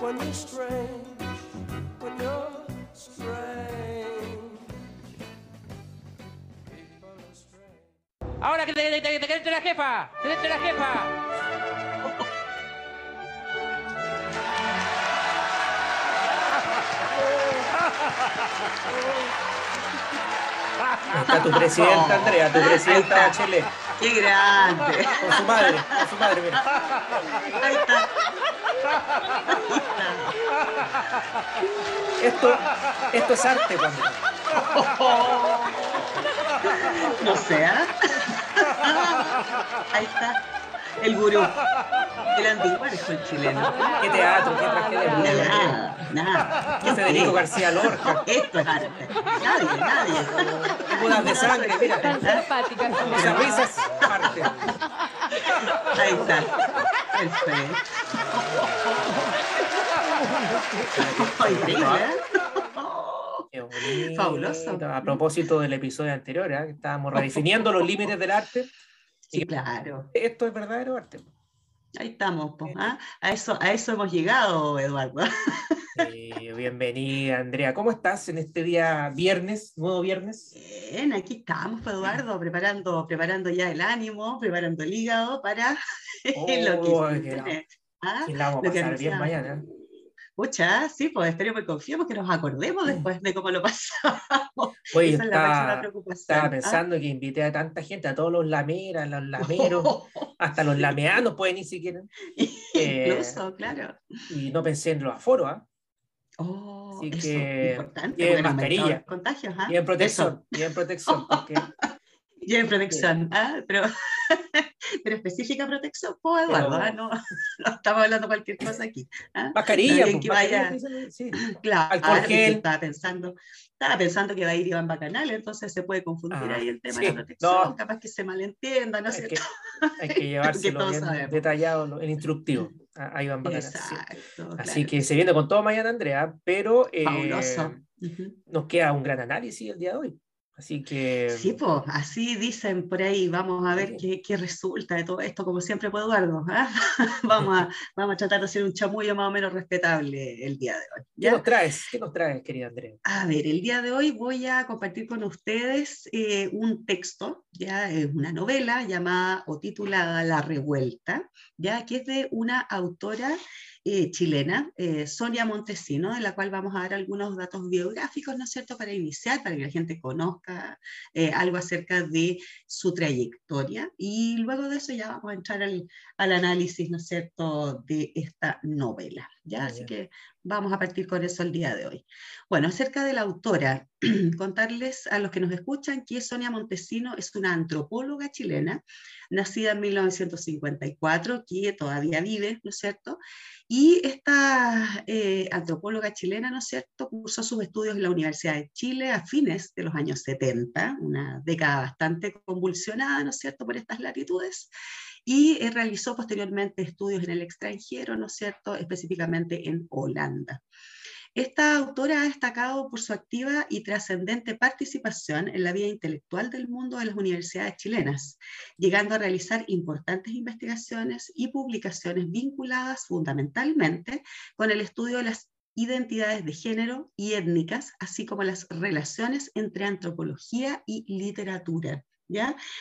when you're strange, when you're strange. People are strange. Ahora que te, te, te, te la jefa, que te la jefa. Está tu presidenta, Andrea, tu presidenta. Bachelet. ¡Qué grande! Con su madre, con su madre, mira. Ahí está. Esto, esto es arte, cuando. No sé, ¿ah? Ahí está. El gurú. El antiguario el chileno. Qué teatro, qué tragedia. Nada, nada. Qué Federico García Lorca. Esto es arte. Nadie, nadie. Bodas de sangre, mira. Tan simpática. Esas risas, arte. Ahí está. Perfecto. Increíble, ¿eh? Fabuloso. A propósito del episodio anterior, ¿eh? estábamos redefiniendo los límites del arte. Sí, claro. Esto es verdadero arte. Ahí estamos, pues, ¿ah? a, eso, a eso hemos llegado, Eduardo. Sí, bienvenida, Andrea. ¿Cómo estás en este día viernes, nuevo viernes? Bien, aquí estamos, Eduardo, preparando, preparando ya el ánimo, preparando el hígado para lo que Oh, que la- ¿ah? que la vamos a pasar bien mañana. Pucha, sí, pues espero que confiemos que nos acordemos después de cómo lo pasamos. Oye, Esa es la máxima estaba, preocupación. estaba ¿ah? pensando que invité a tanta gente, a todos los lameras, los lameros, hasta los lameanos pueden ni siquiera. Incluso, claro. Y no pensé en los aforos, ¿ah? Oh, Así eso que importante. lleven nos mascarilla. Contagios, ¿ah? Y en Eso. protección, y en protección. Lleven protección, ¿ah? pero, pero específica protección, pues Eduardo, Pero- ¿ah? no, no estamos hablando cualquier cosa aquí. ¿ah? mascarilla, Alguien pues, que vaya- mascarilla, sí. Claro, ahora estaba pensando, estaba pensando que va a ir Iván Bacanal, entonces se puede confundir Ah, ahí el tema sí, de la protección, no. capaz que se malentienda, no sé. hay que llevárselo bien sabemos. detallado, el instructivo. a- Ahí van bacanas, sí. Exacto. Así claro. que se viene con todo mañana, Andrea, pero eh, Fabuloso. Ujú. nos queda un gran análisis el día de hoy. Así que Sí, pues así dicen por ahí, vamos a ver qué, qué resulta de todo esto, como siempre, Eduardo. ¿ah? vamos, a, vamos a tratar de hacer un chamullo más o menos respetable el día de hoy. ¿qué nos traes? ¿Qué nos traes, querida Andrea? A ver, el día de hoy voy a compartir con ustedes eh, un texto, ya es una novela llamada o titulada La Revuelta, ya que es de una autora eh, chilena, eh, Sonia Montesino, de la cual vamos a dar algunos datos biográficos, ¿no es cierto?, para iniciar, para que la gente conozca eh, algo acerca de su trayectoria. Y luego de eso ya vamos a entrar al, al análisis, ¿no es cierto?, de esta novela. ¿ya? Así que vamos a partir con eso el día de hoy. Bueno, acerca de la autora, contarles a los que nos escuchan que Sonia Montesino es una antropóloga chilena, nacida en 1954, que todavía vive, ¿no es cierto? Y esta eh, antropóloga chilena, ¿no es cierto?, cursó sus estudios en la Universidad de Chile a fines de los años 70, una década bastante convulsionada, ¿no es cierto?, por estas latitudes y eh, realizó posteriormente estudios en el extranjero, ¿no es cierto?, específicamente en Holanda. Esta autora ha destacado por su activa y trascendente participación en la vida intelectual del mundo de las universidades chilenas, llegando a realizar importantes investigaciones y publicaciones vinculadas fundamentalmente con el estudio de las identidades de género y étnicas, así como las relaciones entre antropología y literatura.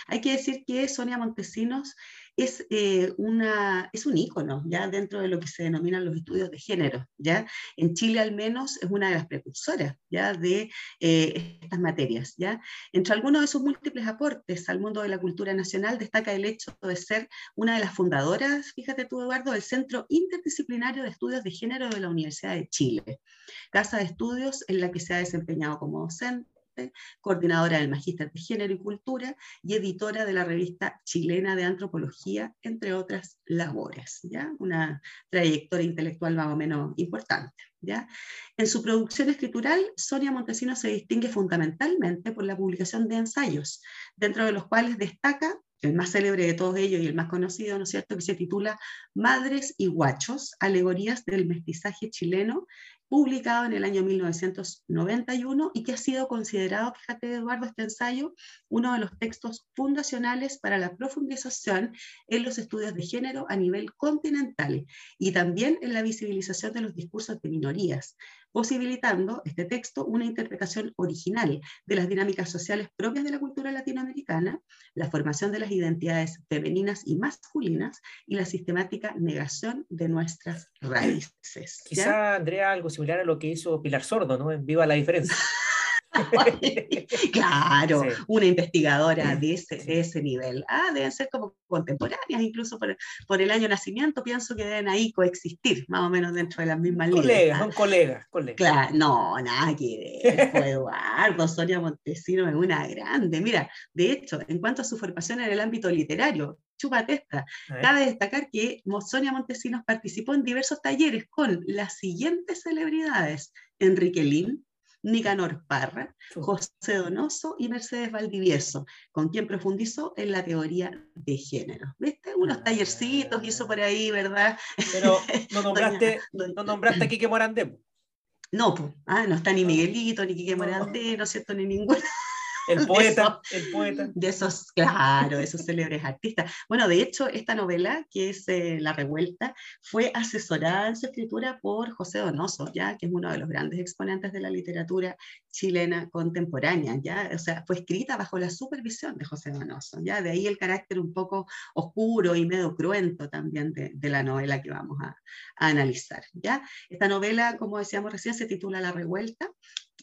Hay que decir que Sonia Montesinos es, eh, una, es un ícono ya dentro de lo que se denominan los estudios de género. ¿ya? En Chile al menos es una de las precursoras ¿ya? de eh, estas materias. ¿ya? Entre algunos de sus múltiples aportes al mundo de la cultura nacional destaca el hecho de ser una de las fundadoras, fíjate tú Eduardo, del Centro Interdisciplinario de Estudios de Género de la Universidad de Chile, casa de estudios en la que se ha desempeñado como docente coordinadora del Magíster de Género y Cultura y editora de la revista chilena de Antropología, entre otras labores. ¿ya? Una trayectoria intelectual más o menos importante. ¿ya? En su producción escritural, Sonia Montesino se distingue fundamentalmente por la publicación de ensayos, dentro de los cuales destaca el más célebre de todos ellos y el más conocido, ¿no es cierto?, que se titula Madres y Guachos, alegorías del mestizaje chileno publicado en el año 1991 y que ha sido considerado, fíjate Eduardo, este ensayo, uno de los textos fundacionales para la profundización en los estudios de género a nivel continental y también en la visibilización de los discursos de minorías, posibilitando este texto una interpretación original de las dinámicas sociales propias de la cultura latinoamericana, la formación de las identidades femeninas y masculinas y la sistemática negación de nuestras raíces. Quizá, Andrea, algo similar a lo que hizo Pilar Sordo, ¿no? En Viva la Diferencia. claro, una investigadora de ese, de ese nivel. Ah, deben ser como contemporáneas, incluso por, por, el año de nacimiento, pienso que deben ahí coexistir, más o menos dentro de las mismas líneas. Colegas, son colegas, colegas. Claro, no, nada que ver. Eduardo, Sonia Montesino es una grande. Mira, de hecho, en cuanto a su formación en el ámbito literario, chúpate esta. Cabe destacar que Sonia Montesinos participó en diversos talleres con las siguientes celebridades: Enrique Lin, Nicanor Parra, José Donoso y Mercedes Valdivieso, con quien profundizó en la teoría de género. ¿Viste? Unos ah. tallercitos hizo por ahí, ¿verdad? Pero no nombraste, no nombraste a Quique Morandé. No, pues, ah, no está ni Miguelito, ni Quique Morandé, ¿no es cierto? Ni ninguno. El poeta, el poeta. De esos, claro, esos célebres artistas. Bueno, de hecho, esta novela, que es eh, La Revuelta, fue asesorada en su escritura por José Donoso, ya que es uno de los grandes exponentes de la literatura chilena contemporánea, ya, o sea, fue escrita bajo la supervisión de José Donoso, ya, de ahí el carácter un poco oscuro y medio cruento también de, de la novela que vamos a, a analizar, ya. Esta novela, como decíamos recién, se titula La Revuelta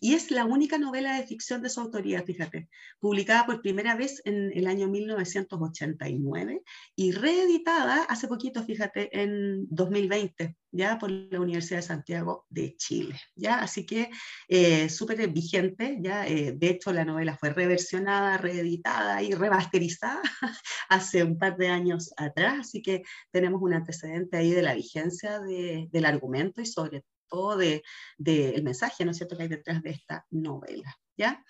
y es la única novela de ficción de su autoría, fíjate, publicada por primera vez en el año 1989 y reeditada hace poquito, fíjate, en 2020, ya por la Universidad de Santiago de Chile, ya, así que eh, súper vigente, ya, eh, de hecho la novela fue reversionada, reeditada y remasterizada hace un par de años atrás, así que tenemos un antecedente ahí de la vigencia de, del argumento y sobre del de, mensaje, ¿no es cierto?, que hay detrás de esta novela, ¿ya?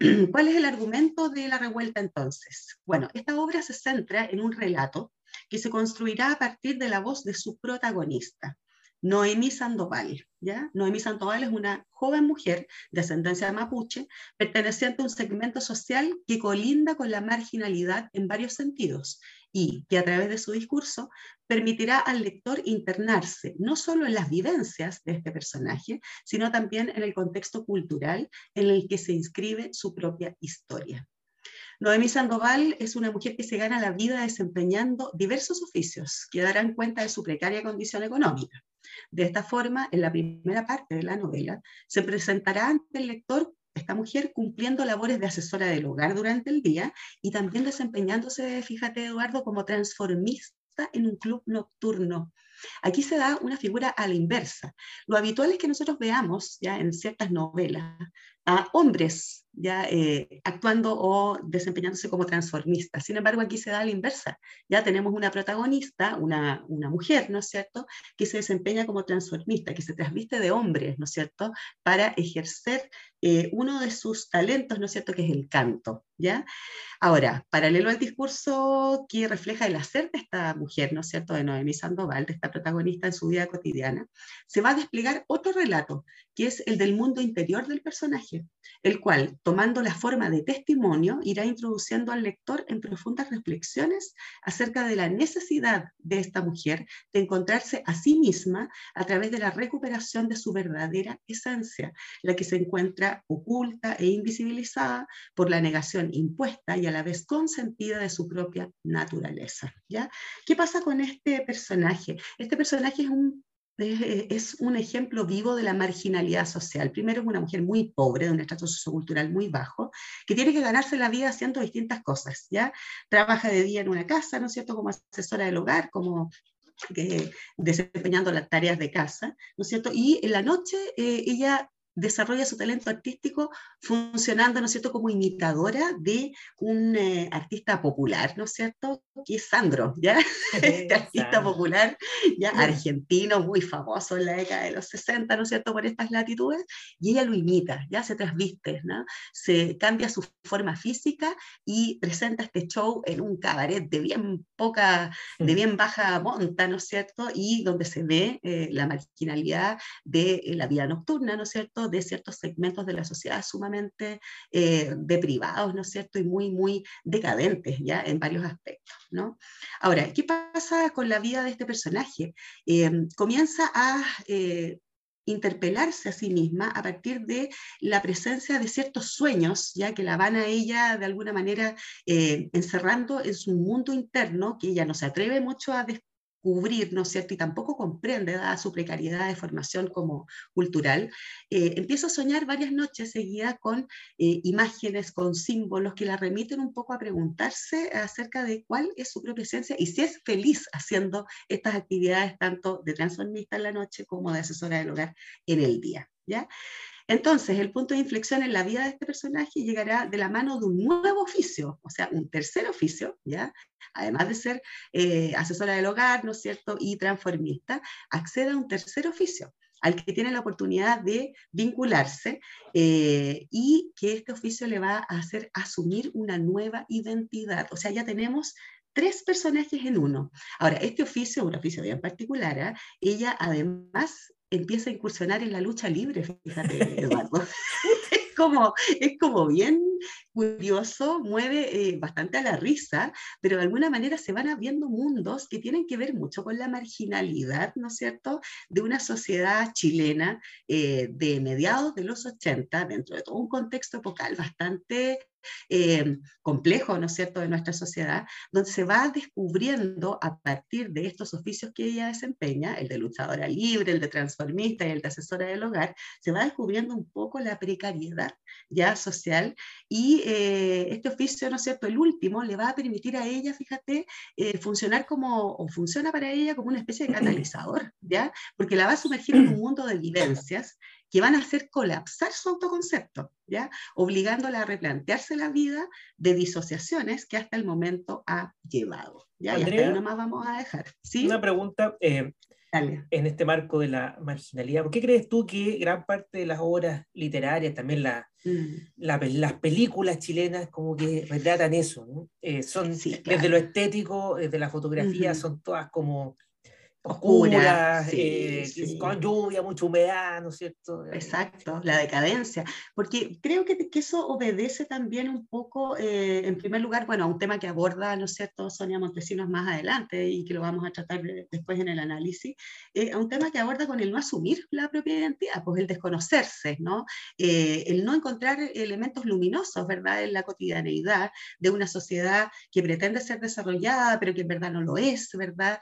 ¿Cuál es el argumento de la revuelta entonces? Bueno, esta obra se centra en un relato que se construirá a partir de la voz de su protagonista, Noemí Sandoval. ¿ya? Noemí Sandoval es una joven mujer de ascendencia mapuche, perteneciente a un segmento social que colinda con la marginalidad en varios sentidos y que a través de su discurso permitirá al lector internarse no solo en las vivencias de este personaje, sino también en el contexto cultural en el que se inscribe su propia historia. Noemí Sandoval es una mujer que se gana la vida desempeñando diversos oficios que darán cuenta de su precaria condición económica. De esta forma, en la primera parte de la novela, se presentará ante el lector esta mujer cumpliendo labores de asesora del hogar durante el día y también desempeñándose, fíjate Eduardo, como transformista en un club nocturno. Aquí se da una figura a la inversa. Lo habitual es que nosotros veamos ya en ciertas novelas a hombres ya eh, actuando o desempeñándose como transformistas. Sin embargo, aquí se da la inversa. Ya tenemos una protagonista, una, una mujer, ¿no es cierto?, que se desempeña como transformista, que se transviste de hombres, ¿no es cierto?, para ejercer eh, uno de sus talentos, ¿no es cierto?, que es el canto. ¿Ya? Ahora, paralelo al discurso que refleja el hacer de esta mujer, ¿no es cierto?, de Noemí Sandoval, de esta protagonista en su vida cotidiana, se va a desplegar otro relato, que es el del mundo interior del personaje, el cual, tomando la forma de testimonio, irá introduciendo al lector en profundas reflexiones acerca de la necesidad de esta mujer de encontrarse a sí misma a través de la recuperación de su verdadera esencia, la que se encuentra oculta e invisibilizada por la negación impuesta y a la vez consentida de su propia naturaleza. ¿ya? ¿Qué pasa con este personaje? Este personaje es un es un ejemplo vivo de la marginalidad social. Primero es una mujer muy pobre, de un estrato sociocultural muy bajo, que tiene que ganarse la vida haciendo distintas cosas, ¿ya? Trabaja de día en una casa, ¿no es cierto?, como asesora del hogar, como eh, desempeñando las tareas de casa, ¿no es cierto? Y en la noche eh, ella desarrolla su talento artístico funcionando, ¿no es cierto?, como imitadora de un eh, artista popular, ¿no es cierto?, que es Sandro, ¿ya? Este artista popular, ya argentino, muy famoso en la década de los 60, ¿no es cierto?, por estas latitudes, y ella lo imita, ya se trasviste, ¿no? Se cambia su forma física y presenta este show en un cabaret de bien poca, de bien baja monta, ¿no es cierto?, y donde se ve eh, la marginalidad de eh, la vida nocturna, ¿no es cierto?, de ciertos segmentos de la sociedad sumamente eh, deprivados, ¿no es cierto? Y muy, muy decadentes, ¿ya? En varios aspectos, ¿no? Ahora, ¿qué pasa con la vida de este personaje? Eh, comienza a... Eh, interpelarse a sí misma a partir de la presencia de ciertos sueños, ya que la van a ella de alguna manera encerrando en su mundo interno, que ella no se atreve mucho a, cubrir, ¿no es cierto? Y tampoco comprende, dada su precariedad de formación como cultural, eh, empieza a soñar varias noches seguidas con eh, imágenes, con símbolos que la remiten un poco a preguntarse acerca de cuál es su propia esencia y si es feliz haciendo estas actividades tanto de transformista en la noche como de asesora del hogar en el día, ¿ya? Entonces, el punto de inflexión en la vida de este personaje llegará de la mano de un nuevo oficio, o sea, un tercer oficio, ¿ya? Además de ser eh, asesora del hogar, ¿no es cierto? Y transformista, accede a un tercer oficio al que tiene la oportunidad de vincularse eh, y que este oficio le va a hacer asumir una nueva identidad. O sea, ya tenemos tres personajes en uno. Ahora, este oficio un oficio bien particular. ¿eh? Ella además empieza a incursionar en la lucha libre, fíjate, Eduardo. es, como, es como bien curioso, mueve eh, bastante a la risa, pero de alguna manera se van abriendo mundos que tienen que ver mucho con la marginalidad, ¿no es cierto?, de una sociedad chilena eh, de mediados de los 80, dentro de todo un contexto epocal bastante eh, complejo, ¿no es cierto?, de nuestra sociedad, donde se va descubriendo a partir de estos oficios que ella desempeña, el de luchadora libre, el de transformista y el de asesora del hogar, se va descubriendo un poco la precariedad ya social y eh, este oficio, ¿no es cierto?, el último, le va a permitir a ella, fíjate, eh, funcionar como, o funciona para ella como una especie de catalizador, ¿ya? Porque la va a sumergir en un mundo de vivencias que van a hacer colapsar su autoconcepto, ¿ya? Obligándola a replantearse la vida de disociaciones que hasta el momento ha llevado, ¿ya? y hasta ahí nomás vamos a dejar, ¿sí? Una pregunta, eh, en este marco de la marginalidad. ¿Por qué crees tú que gran parte de las obras literarias, también la, mm. las películas chilenas, como que retratan eso? Eh, son desde lo estético, desde la fotografía, son todas como oscuras, eh, con lluvia, mucha humedad, ¿no es cierto? Exacto, la decadencia. Porque creo que, que eso obedece también un poco, eh, en primer lugar, bueno, a un tema que aborda, ¿no es cierto?, Sonia Montesinos más adelante y que lo vamos a tratar después en el análisis, eh, a un tema que aborda con el no asumir la propia identidad, pues el desconocerse, ¿no? el no encontrar elementos luminosos, ¿verdad?, en la cotidianeidad de una sociedad que pretende ser desarrollada, pero que en verdad no lo es, ¿verdad?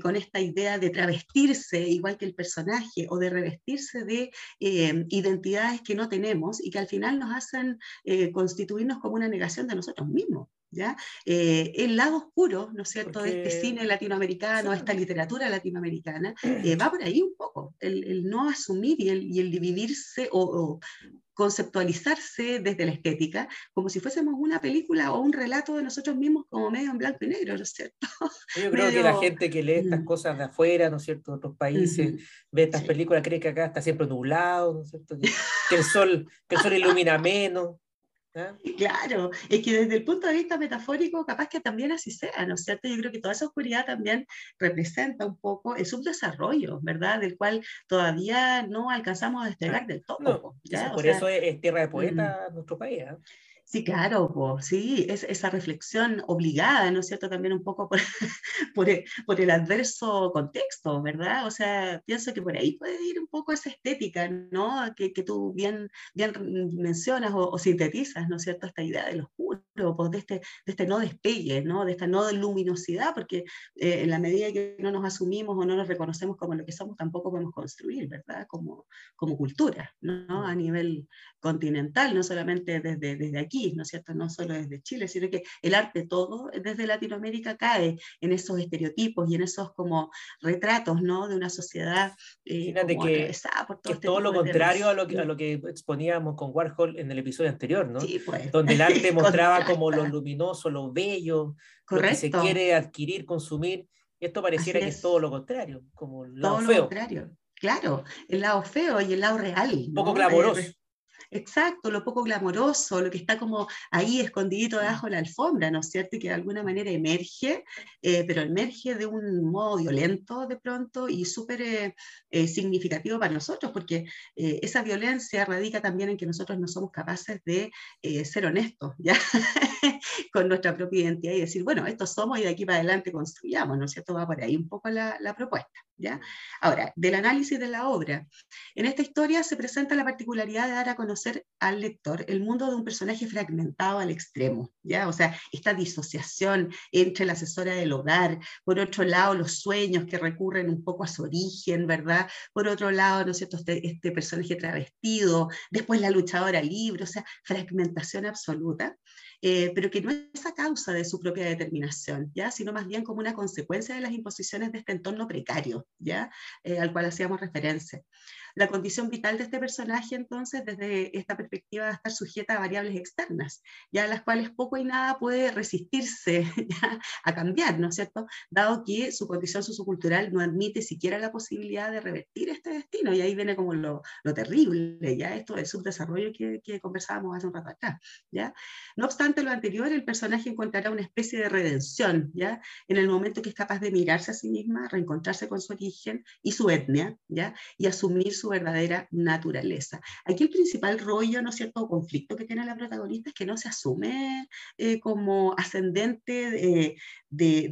con esta idea de travestirse igual que el personaje o de revestirse de eh, identidades que no tenemos y que al final nos hacen eh, constituirnos como una negación de nosotros mismos. ¿Ya? Eh, el lado oscuro, ¿no es cierto?, de este cine latinoamericano, esta literatura latinoamericana, va por ahí un poco, el, no asumir y el, dividirse o, conceptualizarse desde la estética, como si fuésemos una película o un relato de nosotros mismos como medio en blanco y negro, ¿no es cierto? Yo creo que la gente que lee estas mm. cosas de afuera, ¿no es cierto?, de otros países, ve estas películas, cree que acá está siempre nublado, ¿no es cierto?, que, el, sol, que el sol ilumina menos. ¿Ah? Claro, es que desde el punto de vista metafórico, capaz que también así sea, ¿no es cierto? Yo creo que toda esa oscuridad también representa un poco el subdesarrollo, ¿verdad? Del cual todavía no alcanzamos a despegar del todo. por eso es, tierra de poeta nuestro país. ¿eh? Sí, claro, pues, sí, es esa reflexión obligada, ¿no es cierto? También un poco por, el, por, el, adverso contexto, ¿verdad? O sea, pienso que por ahí puede ir un poco esa estética, ¿no? Que, que tú bien, bien mencionas o, sintetizas, ¿no es cierto? Esta idea del oscuro, pues, de, este, de este no despegue, ¿no? de esta no luminosidad, porque eh, en la medida que no nos asumimos o no nos reconocemos como lo que somos, tampoco podemos construir, ¿verdad? Como, como cultura, ¿no? A nivel continental, no solamente desde, desde aquí, ¿no es cierto? No solo desde Chile, sino que el arte todo desde Latinoamérica cae en esos estereotipos y en esos como retratos, ¿no? De una sociedad eh, que, por todo, este todo lo contrario a lo, que, a lo que exponíamos con Warhol en el episodio anterior, ¿no? Sí, pues. Donde el arte mostraba como lo luminoso, lo bello, lo que se quiere adquirir, consumir. Y esto pareciera que es todo lo contrario, como el lado todo feo. Lo contrario. Claro, el lado feo y el lado real. Un poco clamoroso. Exacto, lo poco glamoroso, lo que está como ahí escondidito debajo de la alfombra, ¿no es cierto? Y que de alguna manera emerge, eh, pero emerge de un modo violento de pronto y súper eh, eh, significativo para nosotros, porque esa violencia radica también en que nosotros no somos capaces de ser honestos, ¿ya? Con nuestra propia identidad y decir, bueno, estos somos y de aquí para adelante construyamos, ¿no es cierto? Va por ahí un poco la, la propuesta. ¿Ya? Ahora, del análisis de la obra. En esta historia se presenta la particularidad de dar a conocer al lector el mundo de un personaje fragmentado al extremo, ¿ya? O sea, esta disociación entre la asesora del hogar, por otro lado, los sueños que recurren un poco a su origen, ¿verdad? Por otro lado, ¿no es cierto?, este, este personaje travestido, después la luchadora libre, o sea, fragmentación absoluta. Eh, pero que no es a causa de su propia determinación, ¿ya? sino más bien como una consecuencia de las imposiciones de este entorno precario, ¿ya? Eh, al cual hacíamos referencia. La condición vital de este personaje, entonces, desde esta perspectiva, va a estar sujeta a variables externas, ya las cuales poco y nada puede resistirse a cambiar, ¿no es cierto? Dado que su condición sociocultural no admite siquiera la posibilidad de revertir este destino, y ahí viene como lo, lo terrible, ya esto del subdesarrollo que, que conversábamos hace un rato atrás, ¿ya? No obstante lo anterior, el personaje encontrará una especie de redención, ¿ya? En el momento que es capaz de mirarse a sí misma, reencontrarse con su origen y su etnia, ¿ya? Y asumir su verdadera naturaleza. Aquí el principal rollo, ¿no es cierto?, conflicto que tiene la protagonista es que no se asume eh, como ascendente de,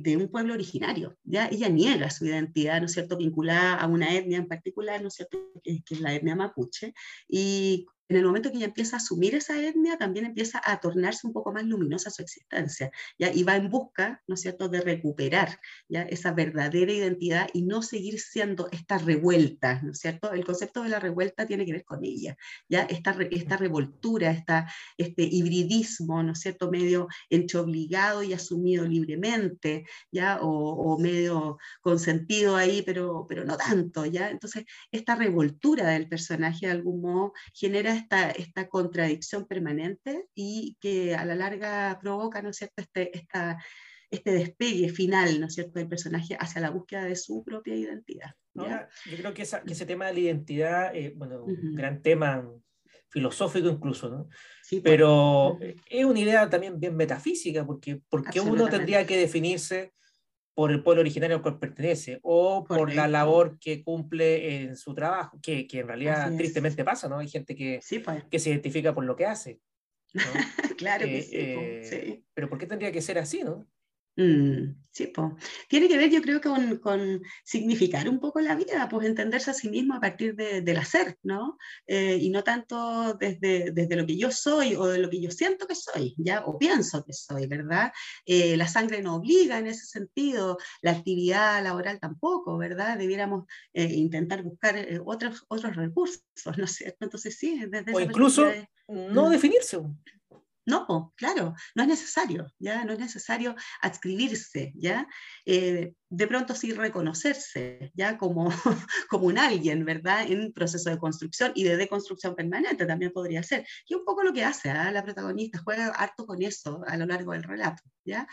de, un pueblo originario, ¿ya? Ella niega su identidad, ¿no es cierto?, vinculada a una etnia en particular, ¿no es cierto?, que, que es la etnia mapuche, y en el momento que ella empieza a asumir esa etnia, también empieza a tornarse un poco más luminosa su existencia, ¿ya? y va en busca, ¿no es cierto?, de recuperar ¿ya? esa verdadera identidad y no seguir siendo esta revuelta, ¿no es cierto? El concepto de la revuelta tiene que ver con ella, ¿ya? Esta, esta revoltura, esta, este hibridismo, ¿no es cierto?, medio entre obligado y asumido libremente, ¿ya? O, o medio consentido ahí, pero, pero no tanto, ¿ya? Entonces, esta revoltura del personaje de algún modo genera esta, esta contradicción permanente y que a la larga provoca, ¿no es cierto?, este, esta, este despegue final, ¿no es cierto?, del personaje hacia la búsqueda de su propia identidad. yo creo que, ese tema de la identidad, eh, bueno, un gran tema filosófico incluso, ¿no? Sí, pues. Pero es una idea también bien metafísica, porque, porque uno tendría que definirse por el pueblo originario al cual pertenece o por la labor que cumple en su trabajo, que, que en realidad tristemente pasa, ¿no? Hay gente que, pues. que se identifica por lo que hace. claro que eh, sí, eh, Pero ¿por qué tendría que ser así, no? Mm, sí, pues. Tiene que ver, yo creo, con, con, significar un poco la vida, pues entenderse a sí mismo a partir de, del hacer, ¿no? Eh, y no tanto desde, desde, lo que yo soy o de lo que yo siento que soy, ¿ya? O pienso que soy, ¿verdad? Eh, la sangre no obliga en ese sentido, la actividad laboral tampoco, ¿verdad? Debiéramos eh, intentar buscar otros, otros recursos, ¿no es cierto? Entonces, sí, desde... O incluso no mm. definirse. No, claro, no es necesario, ¿ya? No es necesario adscribirse, ¿ya? Eh, de pronto sí reconocerse, ¿ya? Como, como un alguien, ¿verdad? En proceso de construcción y de deconstrucción permanente también podría ser. Y un poco lo que hace ¿ah? la protagonista, juega harto con eso a lo largo del relato, ¿ya?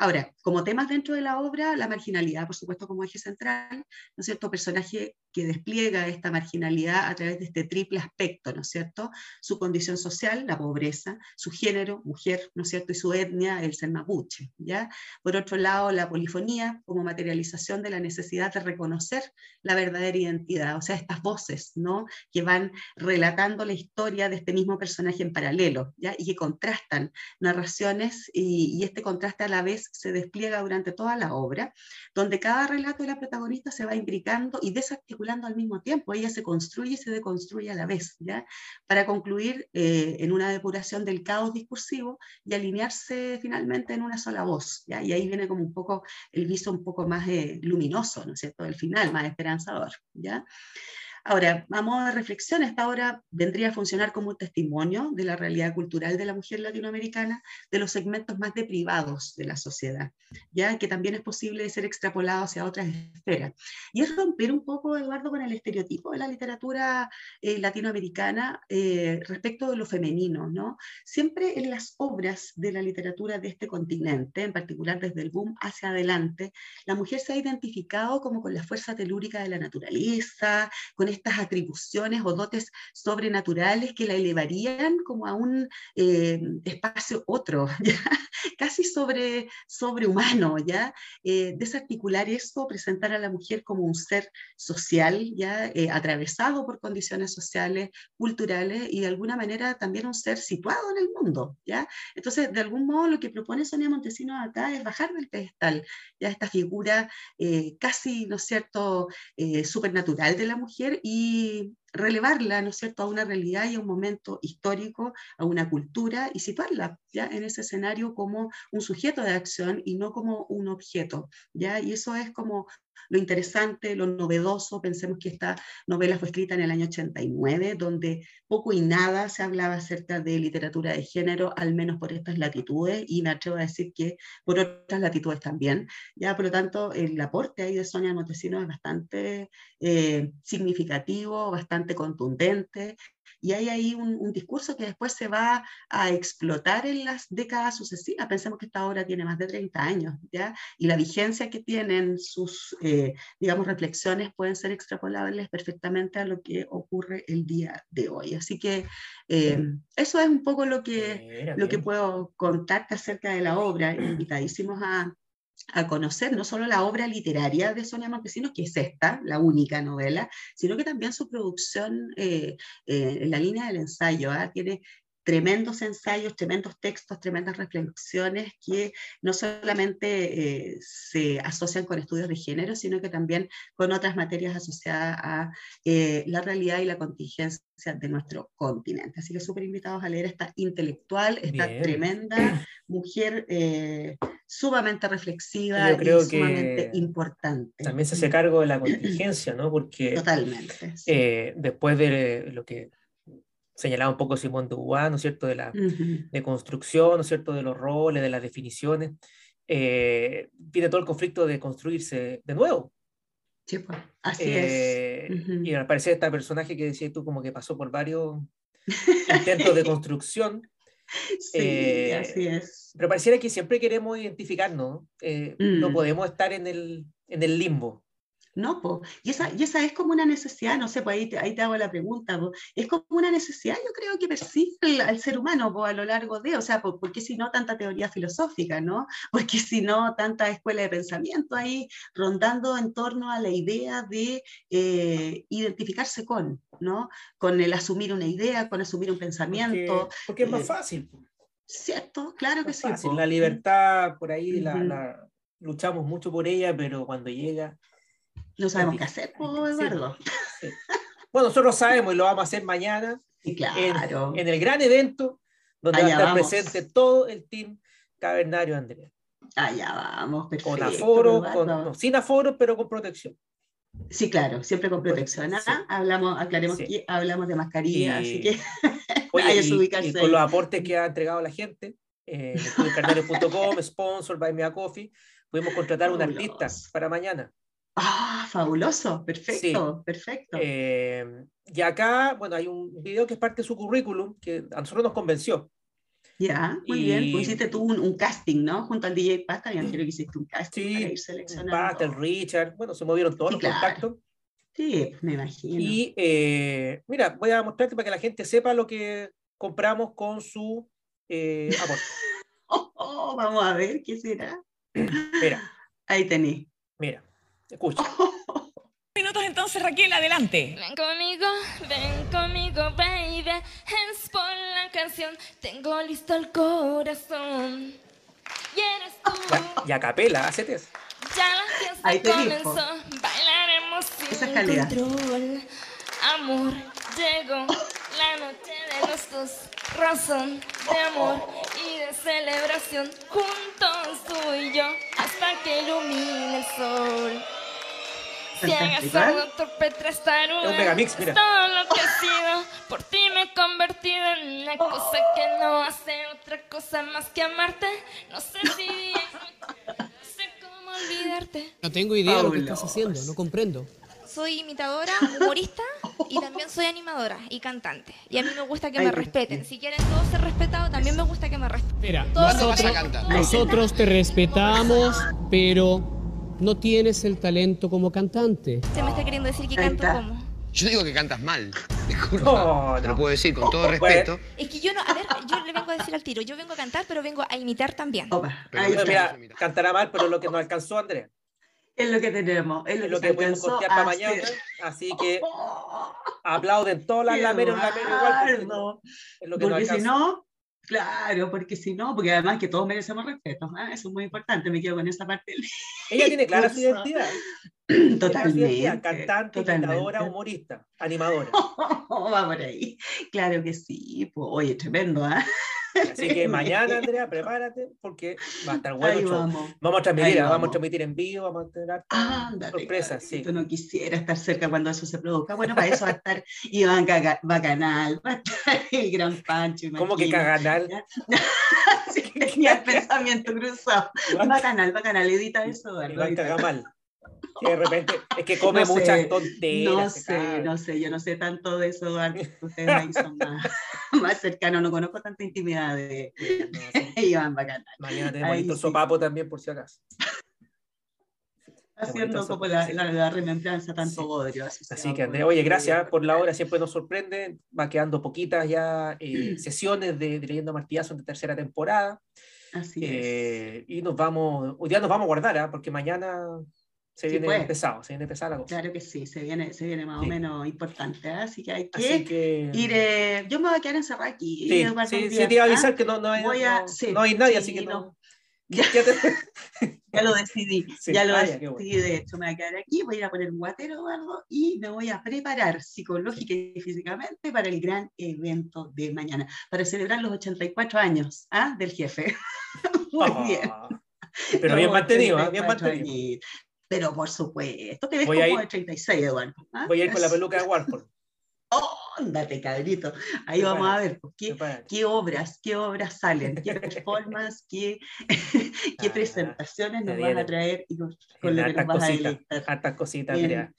Ahora, como temas dentro de la obra, la marginalidad, por supuesto, como eje central, ¿no es cierto? Personaje que despliega esta marginalidad a través de este triple aspecto, ¿no es cierto? Su condición social, la pobreza, su género, mujer, ¿no es cierto? Y su etnia, el ser mapuche, ¿ya? Por otro lado, la polifonía como materialización de la necesidad de reconocer la verdadera identidad, o sea, estas voces, ¿no? Que van relatando la historia de este mismo personaje en paralelo, ¿ya? Y que contrastan narraciones y, y este contraste a la vez se despliega durante toda la obra, donde cada relato de la protagonista se va imbricando y desarticulando al mismo tiempo. Ella se construye y se deconstruye a la vez, ¿ya? Para concluir eh, en una depuración del caos discursivo y alinearse finalmente en una sola voz, ¿ya? Y ahí viene como un poco el viso un poco más eh, luminoso, ¿no es cierto?, del final, más esperanzador, ¿ya? Ahora, a modo de reflexión, esta obra vendría a funcionar como un testimonio de la realidad cultural de la mujer latinoamericana, de los segmentos más deprivados de la sociedad, ya que también es posible ser extrapolado hacia otras esferas. Y es romper un poco, Eduardo, con el estereotipo de la literatura eh, latinoamericana eh, respecto de lo femenino, ¿no? Siempre en las obras de la literatura de este continente, en particular desde el boom hacia adelante, la mujer se ha identificado como con la fuerza telúrica de la naturaleza, con estas atribuciones o dotes sobrenaturales que la elevarían como a un eh, espacio otro, casi sobre, sobrehumano, ¿ya? Eh, desarticular eso, presentar a la mujer como un ser social, ¿ya? Eh, atravesado por condiciones sociales, culturales y de alguna manera también un ser situado en el mundo, ¿ya? Entonces, de algún modo lo que propone Sonia Montesinos acá es bajar del pedestal, ¿ya? Esta figura casi, ¿no es cierto?, supernatural de la mujer y relevarla, ¿no es cierto?, a una realidad y a un momento histórico, a una cultura y situarla ya en ese escenario como un sujeto de acción y no como un objeto, ¿ya? Y eso es como lo interesante, lo novedoso. Pensemos que esta novela fue escrita en el año 89, donde poco y nada se hablaba acerca de literatura de género, al menos por estas latitudes, y me atrevo a decir que por otras latitudes también. Ya, por lo tanto, el aporte ahí de Sonia Montesinos es bastante eh, significativo, bastante contundente, y hay ahí un, discurso que después se va a explotar en las décadas sucesivas. Pensemos que esta obra tiene más de 30 años, ¿ya? Y la vigencia que tienen sus, eh, digamos, reflexiones pueden ser extrapolables perfectamente a lo que ocurre el día de hoy. Así que eh, eso es un poco lo que, lo que puedo contarte acerca de la obra. Invitadísimos a, a conocer no solo la obra literaria de Sonia Montesinos, que es esta, la única novela, sino que también su producción eh, eh, en la línea del ensayo. ¿ah? Tiene tremendos ensayos, tremendos textos, tremendas reflexiones que no solamente eh, se asocian con estudios de género, sino que también con otras materias asociadas a la realidad y la contingencia de nuestro continente. Así que súper invitados a leer esta intelectual, esta tremenda mujer sumamente reflexiva y sumamente importante. También se hace cargo de la contingencia, ¿no? Porque Totalmente, eh, después de lo que señalaba un poco Simón de Beauvoir, ¿no es cierto?, de la de construcción, ¿no es cierto?, de los roles, de las definiciones, eh, viene todo el conflicto de construirse de nuevo. Sí, pues, así es. Eh, y al parecer este personaje que decías tú como que pasó por varios intentos de construcción, Sí, eh, así es. Pero pareciera que siempre queremos identificarnos, eh, no mm. podemos estar en el, en el limbo. No, po. Y, esa, y esa es como una necesidad, no sé, pues ahí te, ahí te hago la pregunta, es como una necesidad, yo creo que persigue al ser humano po, a lo largo de, o sea, ¿por, qué si no tanta teoría filosófica, no? Porque si no tanta escuela de pensamiento ahí rondando en torno a la idea de eh, identificarse con, ¿no? Con el asumir una idea, con asumir un pensamiento. Porque, es más eh, fácil. Cierto, claro que sí. La libertad, por ahí la, luchamos mucho por ella, pero cuando llega no sabemos qué hacer, Eduardo. Bueno, nosotros sabemos y lo vamos a hacer mañana. claro. En, el gran evento donde va a estar presente todo el team Cavernario Andrea. Allá vamos, perfecto. Con aforo, sin aforo, pero con protección. Sí, claro, siempre con protección. ¿ah? Hablamos, aclaremos que hablamos de mascarilla, así que Oye, y, con los aportes que ha entregado la gente, eh, sponsor by Mea Coffee, pudimos contratar un artista para mañana. Ah, fabuloso, perfecto, perfecto. Eh, y acá, bueno, hay un video que es parte de su currículum que a nosotros nos convenció. Ya, muy bien. Pues hiciste tú un, casting, ¿no? Junto al DJ Pasta, y quiero que hiciste un casting sí, para ir seleccionando. Pasta, el Richard, bueno, se movieron todos los contactos. Sí, me imagino. Y eh, mira, voy a mostrarte para que la gente sepa lo que compramos con su eh, aporte. oh, oh, vamos a ver, ¿qué será? Mira. Ahí tenéis. Mira. Escucha. Minutos entonces, Raquel, adelante. Ven conmigo, ven conmigo, baby. Es por la canción. Tengo listo el corazón. y eres tú. Ya, y a capela, hacete eso. Ya la fiesta Ahí te dijo. comenzó, bailaremos Esa es sin calidad. control. Amor, llegó la noche de los dos, razón de amor y de celebración, juntos tú y yo, hasta que ilumine el sol. Un megamix, mira. es todo lo que he sido, por ti me he convertido en una cosa que no hace otra cosa más que amarte. No sé si no sé cómo olvidarte. No tengo idea de lo que estás haciendo, no comprendo. Soy imitadora, humorista y también soy animadora y cantante. Y a mí me gusta que me respeten. Si quieren todos ser respetados, también me gusta que me respeten. Mira, nosotros te respetamos, pero no tienes el talento como cantante. Se me está queriendo decir que canto como. Yo digo que cantas mal. Disculpa. No, Te no. lo puedo decir con todo Bueno. respeto. Es que yo no, a ver, yo le vengo a decir al tiro, yo vengo a cantar, pero vengo a imitar también. Opa, Pero ahí mira, cantará mal, pero lo que nos alcanzó, Andrea, Es lo que tenemos, es lo, es lo que, que podemos costear para mañana. Así que aplauden todas las lameros igual. porque. Es lo que nos Porque si alcanza. no, claro, porque si no, porque además que todos merecemos respeto. ¿ah? Eso es muy importante, me quedo con esa parte. Ella tiene clara su identidad. Totalmente. Cantante, imitadora, humorista, animadora. Va por ahí. Claro que sí. Pues, oye, tremendo, ¿ah? Así que mañana, Andrea, prepárate porque va a estar bueno. Vamos. Vamos a transmitir, vamos. vamos. a transmitir en vivo, vamos a tener Ándate, sorpresas, sí. Yo no quisiera estar cerca cuando eso se produzca. Bueno, para eso va a estar Iván Caga- Bacanal, va a estar el Gran Pancho. ¿Cómo que caganal? Sí, tenía el pensamiento cruzado. Bacanal, Bacanal, edita eso, Eduardo. Iván. Cagamal. Que de repente es que come No sé, muchas tonteras. No sé, no sé, yo no sé tanto de eso. Ustedes ahí son más, más cercanos, no conozco tanta intimidad de. Iván Bacanal. Mañana tenemos Ahí sí. sopapo también, por si acaso. Haciendo como la, sí. la, la remembranza tanto Sí. bodrio. Así, que, Andrea, oye, gracias por la hora, siempre nos sorprende. Va quedando poquitas ya eh, sesiones de, de Leyendo Martillazo de tercera temporada. Así es. Eh, y nos vamos, hoy día nos vamos a guardar, ¿ah? porque mañana se Sí, viene pues. pesado, se viene pesada la cosa. Claro que sí, se viene, se viene más Sí. o menos importante, ¿ah? así que hay que ir. eh, yo me voy a quedar encerrada aquí. sí, sí, te iba a avisar que no, no, hay, Voy a- no, hay nadie, sí, así que no. Ya, ya lo decidí, ya lo decidí. bueno. De hecho, me voy a quedar aquí, voy a ir a poner un guatero, Eduardo, y me voy a preparar psicológica y físicamente para el gran evento de mañana, para celebrar los 84 años ¿ah? del jefe. Muy bien. Ah, Pero bien mantenido, ¿ah? bien 84 mantenido. Pero por supuesto, te ves Voy como de 36, Eduardo. ¿ah? Voy a ir con la peluca de Warhol. Óndate, cabrito. Ahí vamos a ver pues, qué, obras, qué obras salen, qué performance, qué, qué Ah, presentaciones se nos vas viene. a traer y con, lo que nos vas a deleitar. hartas cositas. Andrea.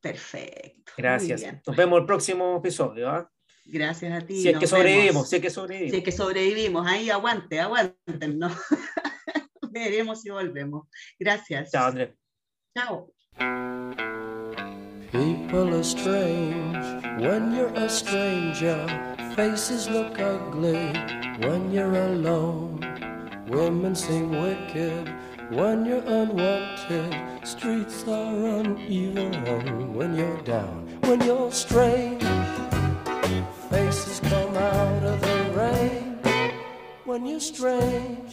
Perfecto. Gracias. bien. Nos vemos el próximo episodio. ¿ah? Gracias a ti. Si es que sobrevivimos, vemos. si es que sobrevivimos. Si es que sobrevivimos, ahí aguante, aguanten, ¿no? Veremos si volvemos. Gracias. Chao, Andrés. Chao. People are strange when you're a stranger. Faces look ugly when you're alone. Women seem wicked when you're unwanted. Streets are uneven when you're down. When you're strange, faces come out of the rain. When you're strange,